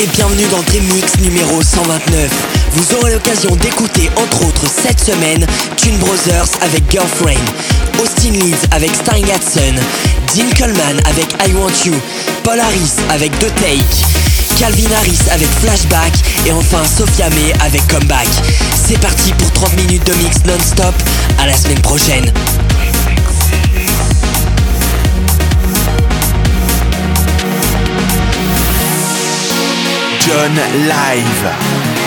et bienvenue dans Dream Mix numéro 129. Vous aurez l'occasion d'écouter entre autres cette semaine Tune Brothers avec Girlfriend, Austin Leeds avec Stein Hudson, Dean Coleman avec I Want You, Paul Harris avec The Take, Calvin Harris avec Flashback et enfin Sophia May avec Comeback. C'est parti pour 30 minutes de mix non-stop. À la semaine prochaine. John Live.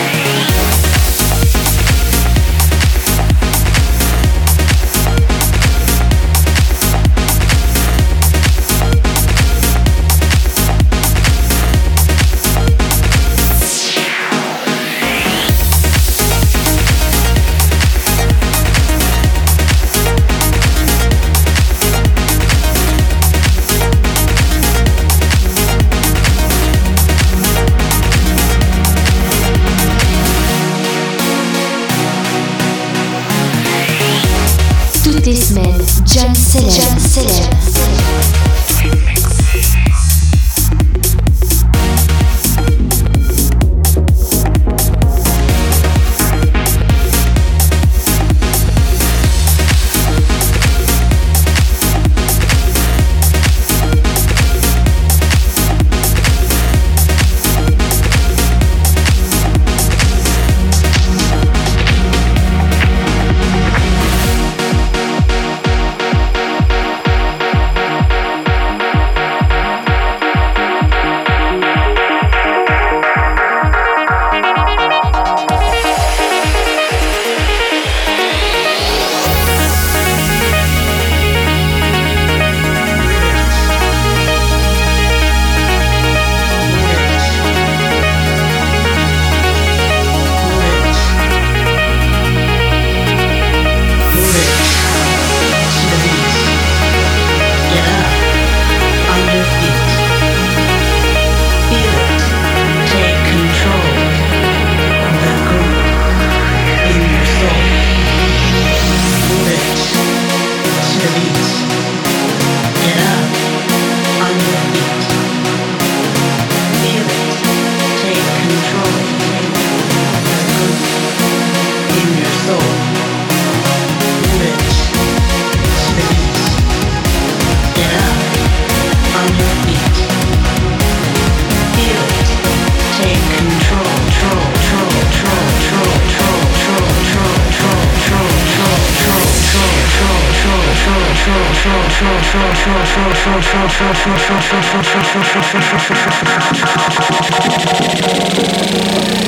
Selection. すごい!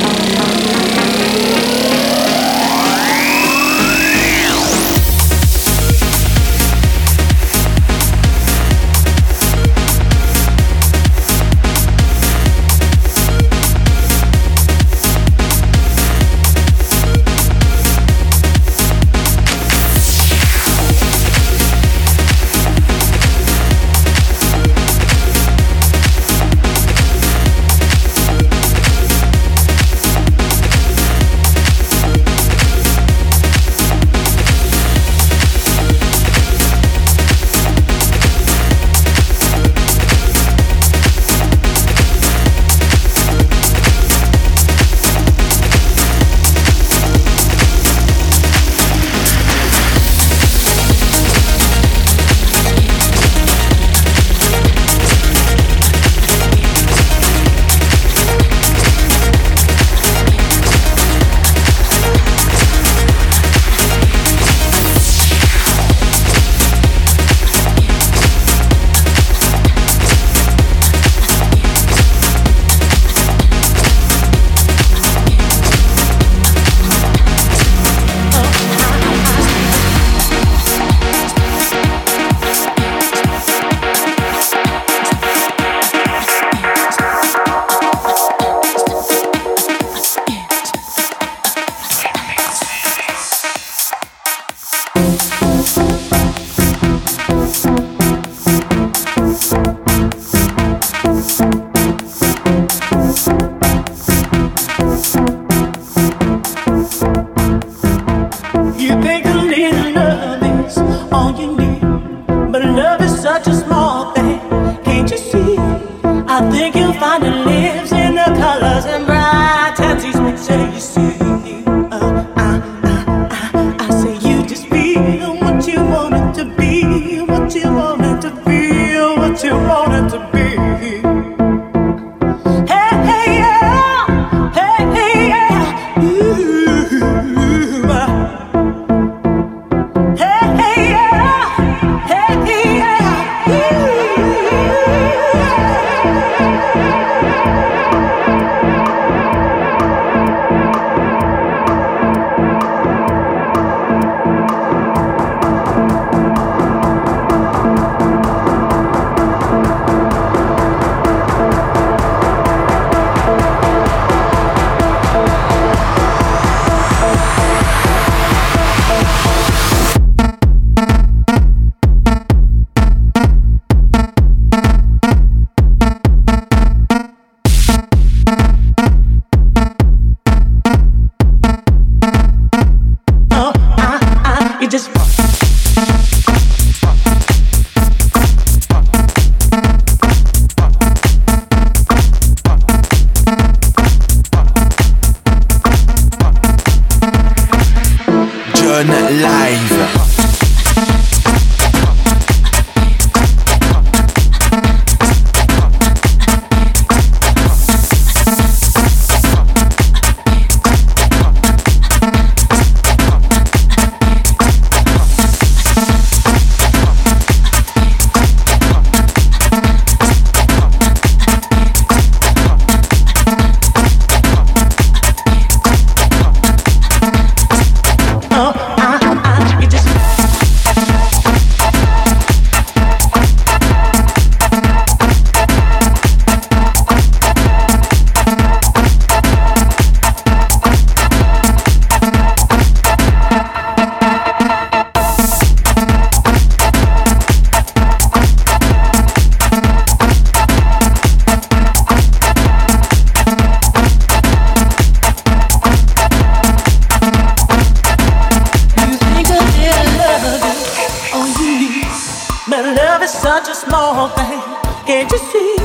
is such a small thing. Can't you see?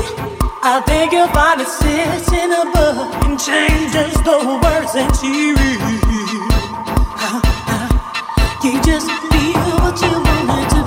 I think your body sits in a book and changes the words that. You uh, uh, just feel what you want to do.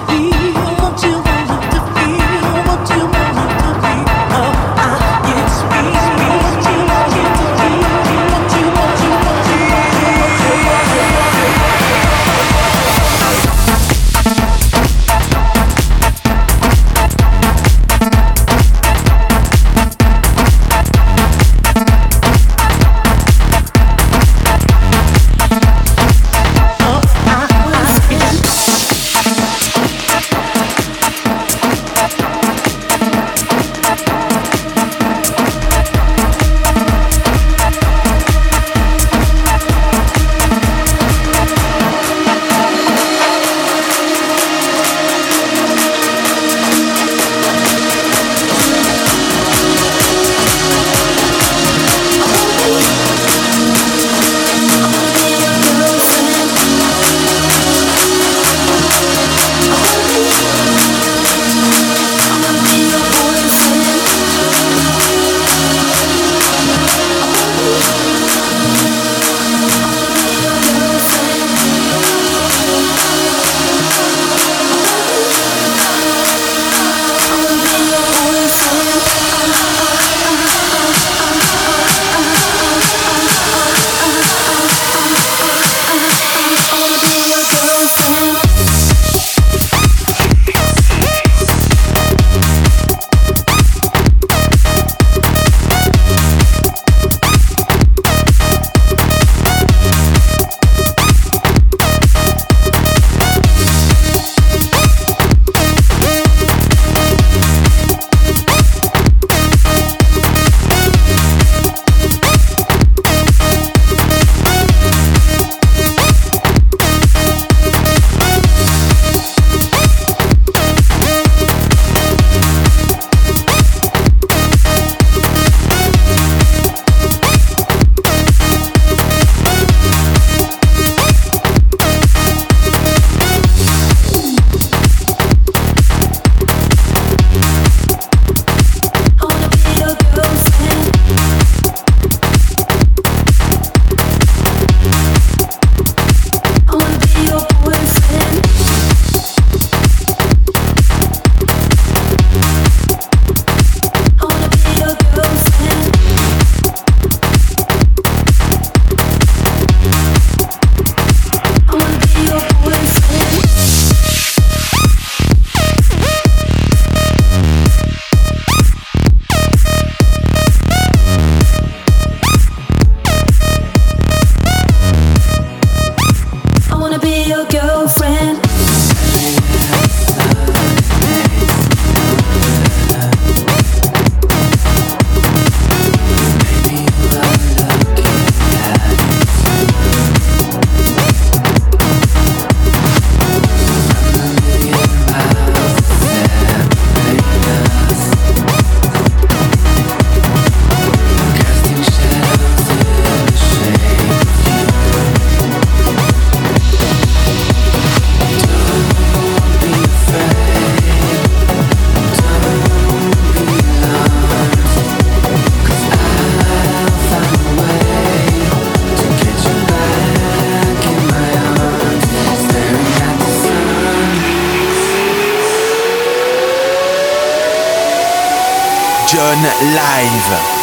Live.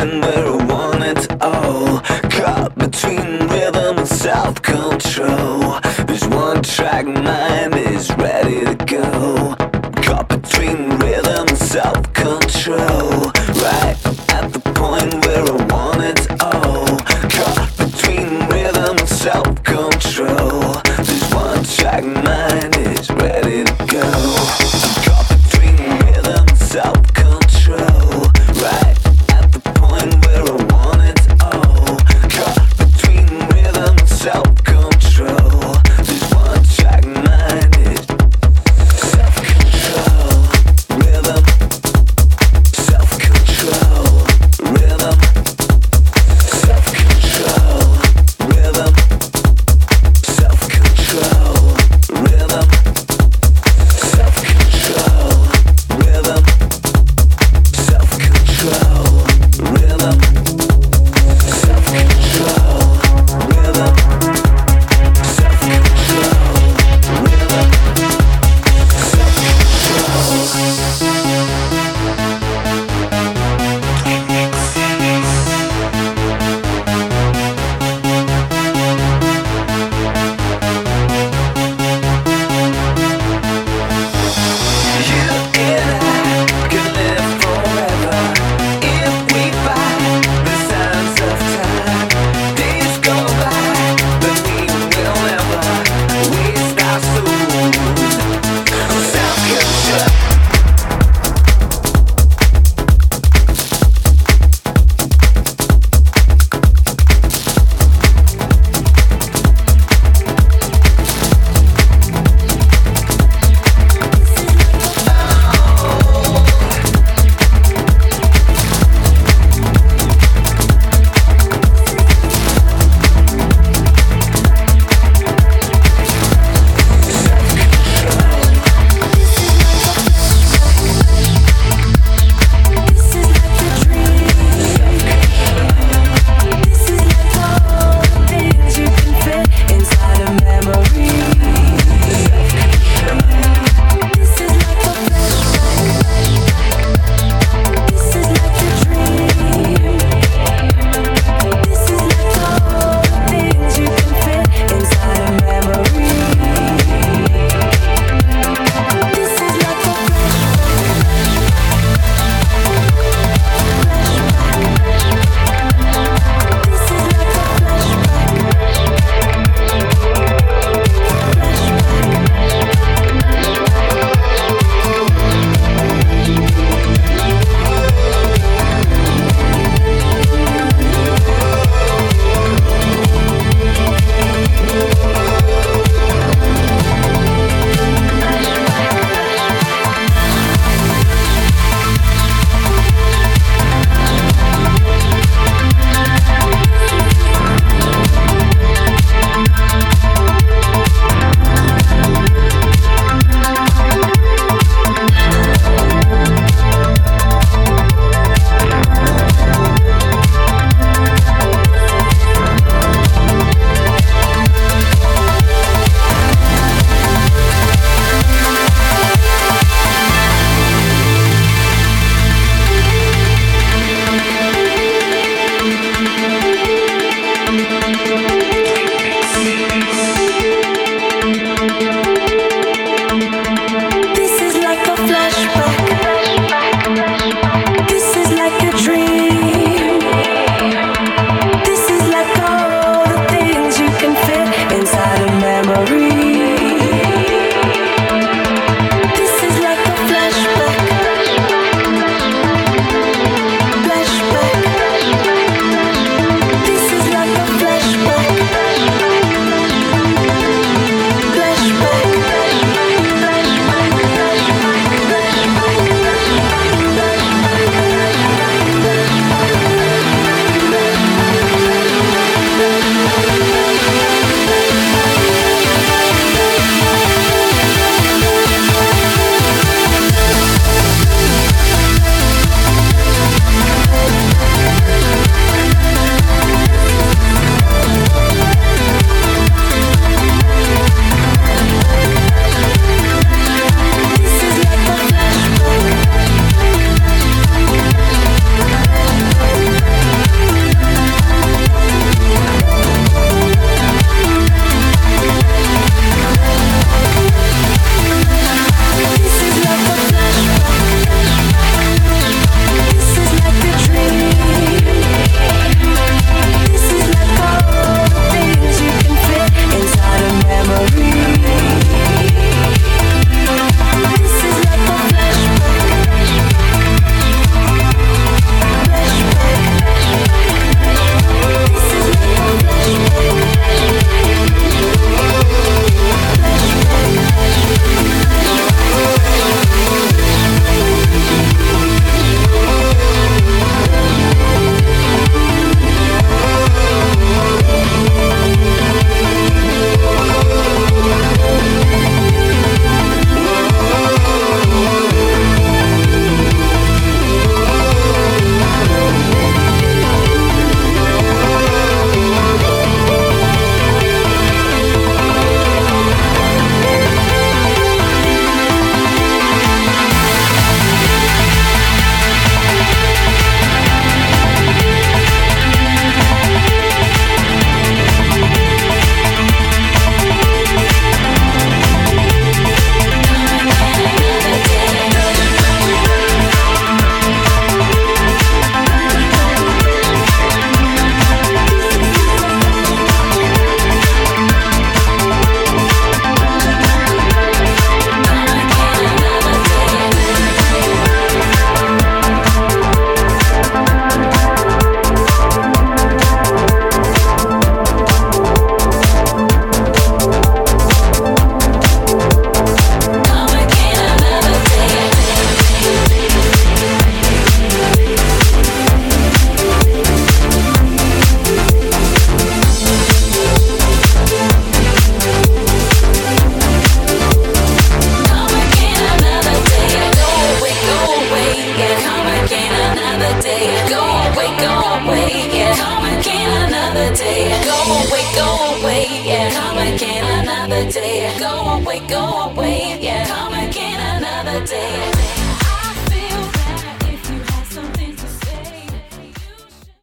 and marijuana at all. Caught between rhythm and self control. This one track mind is ready to go. Caught between rhythm and self control.